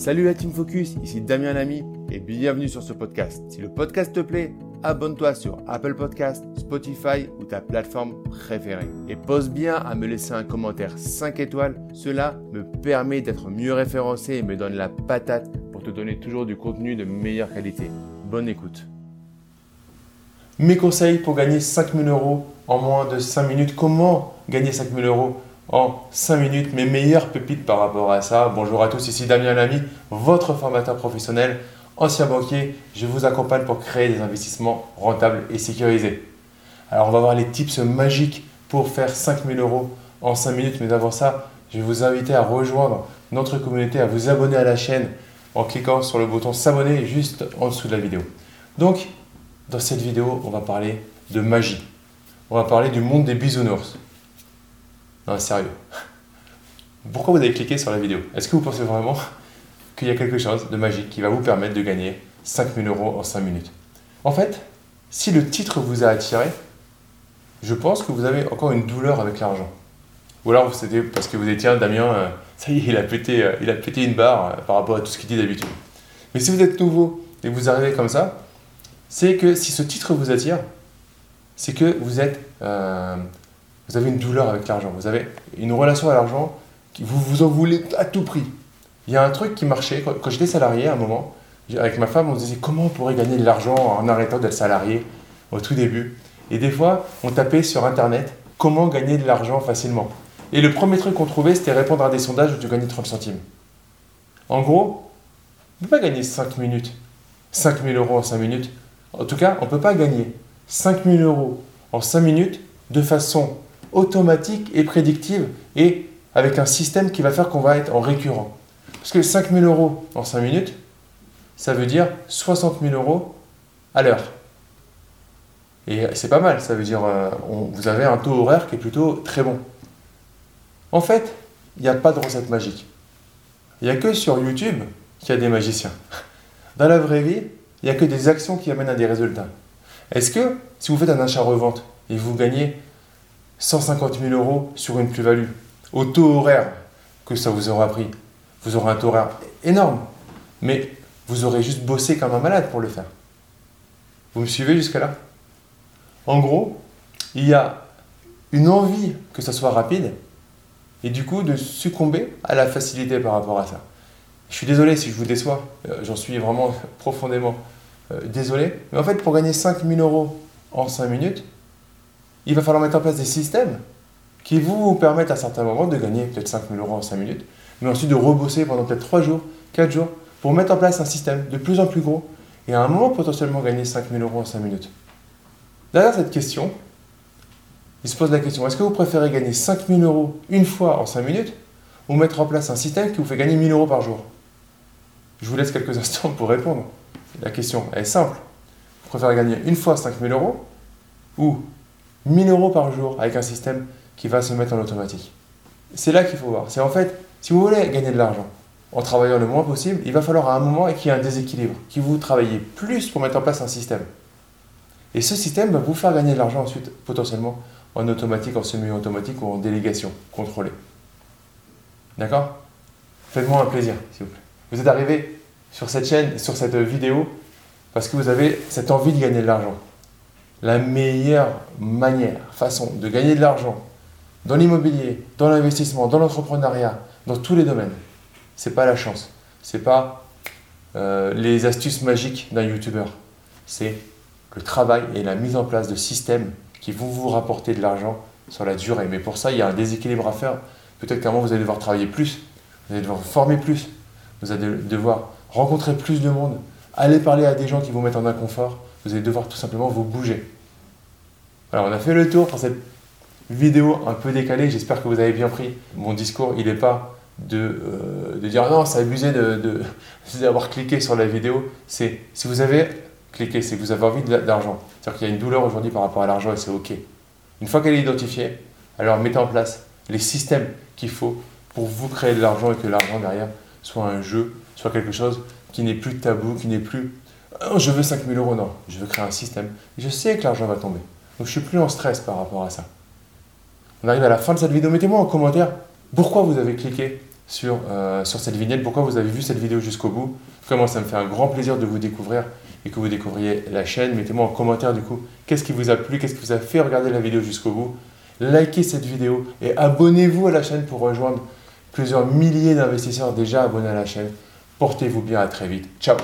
Salut la Team Focus, ici Damien Lamy et bienvenue sur ce podcast. Si le podcast te plaît, abonne-toi sur Apple Podcast, Spotify ou ta plateforme préférée. Et pose bien à me laisser un commentaire 5 étoiles, cela me permet d'être mieux référencé et me donne la patate pour te donner toujours du contenu de meilleure qualité. Bonne écoute. Mes conseils pour gagner 5000 euros en moins de 5 minutes. Comment gagner 5000 euros en 5 minutes mes meilleures pépites par rapport à ça. Bonjour à tous, ici Damien Lamy, votre formateur professionnel, ancien banquier. Je vous accompagne pour créer des investissements rentables et sécurisés. Alors on va voir les tips magiques pour faire 5000 euros en 5 minutes. Mais avant ça, je vais vous inviter à rejoindre notre communauté, à vous abonner à la chaîne en cliquant sur le bouton s'abonner juste en dessous de la vidéo. Donc, dans cette vidéo, on va parler de magie. On va parler du monde des bisounours. Sérieux. Pourquoi vous avez cliqué sur la vidéo? Est-ce que vous pensez vraiment qu'il y a quelque chose de magique qui va vous permettre de gagner 5000 euros en 5 minutes? En fait, si le titre vous a attiré, je pense que vous avez encore une douleur avec l'argent. Ou alors c'était parce que vous étiez un Damien, euh, ça y est, il a pété, euh, il a pété une barre euh, par rapport à tout ce qu'il dit d'habitude. Mais si vous êtes nouveau et vous arrivez comme ça, c'est que si ce titre vous attire, c'est que vous êtes vous avez une douleur avec l'argent, vous avez une relation à l'argent, vous vous en voulez à tout prix. Il y a un truc qui marchait, quand, j'étais salarié à un moment, avec ma femme, on se disait comment on pourrait gagner de l'argent en arrêtant d'être salarié au tout début? Et des fois, on tapait sur Internet comment gagner de l'argent facilement? Et le premier truc qu'on trouvait, c'était répondre à des sondages où tu gagnais 30 centimes. En gros, on ne peut pas gagner 5 minutes, 5 000 euros en 5 minutes. En tout cas, on ne peut pas gagner 5 000 euros en 5 minutes de façon automatique et prédictive et avec un système qui va faire qu'on va être en récurrent. Parce que 5000 euros en 5 minutes, ça veut dire 60 000 euros à l'heure. Et c'est pas mal, ça veut dire euh, vous avez un taux horaire qui est plutôt très bon. En fait, il n'y a pas de recette magique. Il n'y a que sur YouTube qu'il y a des magiciens. Dans la vraie vie, il n'y a que des actions qui amènent à des résultats. Est-ce que si vous faites un achat-revente et vous gagnez 150 000 euros sur une plus-value, au taux horaire que ça vous aura pris, vous aurez un taux horaire énorme, mais vous aurez juste bossé comme un malade pour le faire. Vous me suivez jusqu'à là En gros, il y a une envie que ça soit rapide et du coup de succomber à la facilité par rapport à ça. Je suis désolé si je vous déçois, euh, j'en suis vraiment profondément euh, désolé, mais en fait pour gagner 5000 euros en 5 minutes, il va falloir mettre en place des systèmes qui vous permettent à certains moments de gagner peut-être 5 000 euros en 5 minutes, mais ensuite de rebosser pendant peut-être 3 jours, 4 jours, pour mettre en place un système de plus en plus gros et à un moment potentiellement gagner 5 000 euros en 5 minutes. Derrière cette question, il se pose la question, est-ce que vous préférez gagner 5 000 euros une fois en 5 minutes ou mettre en place un système qui vous fait gagner 1 000 euros par jour? Je vous laisse quelques instants pour répondre. La question est simple. Vous préférez gagner une fois 5 000 euros ou 1000 euros par jour avec un système qui va se mettre en automatique. C'est là qu'il faut voir. C'est en fait, si vous voulez gagner de l'argent en travaillant le moins possible, il va falloir à un moment qu'il y ait un déséquilibre, que vous travaillez plus pour mettre en place un système. Et ce système va vous faire gagner de l'argent ensuite, potentiellement en automatique, en semi-automatique ou en délégation contrôlée. D'accord? Faites-moi un plaisir, s'il vous plaît. Vous êtes arrivé sur cette chaîne, sur cette vidéo, parce que vous avez cette envie de gagner de l'argent la meilleure manière, façon de gagner de l'argent dans l'immobilier, dans l'investissement, dans l'entrepreneuriat, dans tous les domaines, c'est pas la chance, c'est pas euh, les astuces magiques d'un youtubeur, c'est le travail et la mise en place de systèmes qui vont vous rapporter de l'argent sur la durée. Mais pour ça, il y a un déséquilibre à faire. Peut-être qu'à un vous allez devoir travailler plus, vous allez devoir vous former plus, vous allez devoir rencontrer plus de monde, aller parler à des gens qui vous mettent en inconfort, vous allez devoir tout simplement vous bouger. Alors on a fait le tour pour cette vidéo un peu décalée, j'espère que vous avez bien pris. Mon discours, il n'est pas de, euh, de, dire non, c'est abusé d'avoir cliqué sur la vidéo. C'est si vous avez cliqué, c'est que vous avez envie d'argent. C'est-à-dire qu'il y a une douleur aujourd'hui par rapport à l'argent et c'est OK. Une fois qu'elle est identifiée, alors mettez en place les systèmes qu'il faut pour vous créer de l'argent et que l'argent derrière soit un jeu, soit quelque chose qui n'est plus tabou, qui n'est plus oh, je veux 5000 euros, non, je veux créer un système. je sais que l'argent va tomber. Donc je suis plus en stress par rapport à ça. On arrive à la fin de cette vidéo. Mettez-moi en commentaire pourquoi vous avez cliqué sur, euh, sur cette vignette, pourquoi vous avez vu cette vidéo jusqu'au bout. Comment ça me fait un grand plaisir de vous découvrir et que vous découvriez la chaîne. Mettez-moi en commentaire du coup qu'est-ce qui vous a plu, qu'est-ce qui vous a fait regarder la vidéo jusqu'au bout. Likez cette vidéo et abonnez-vous à la chaîne pour rejoindre plusieurs milliers d'investisseurs déjà abonnés à la chaîne. Portez-vous bien, à très vite. Ciao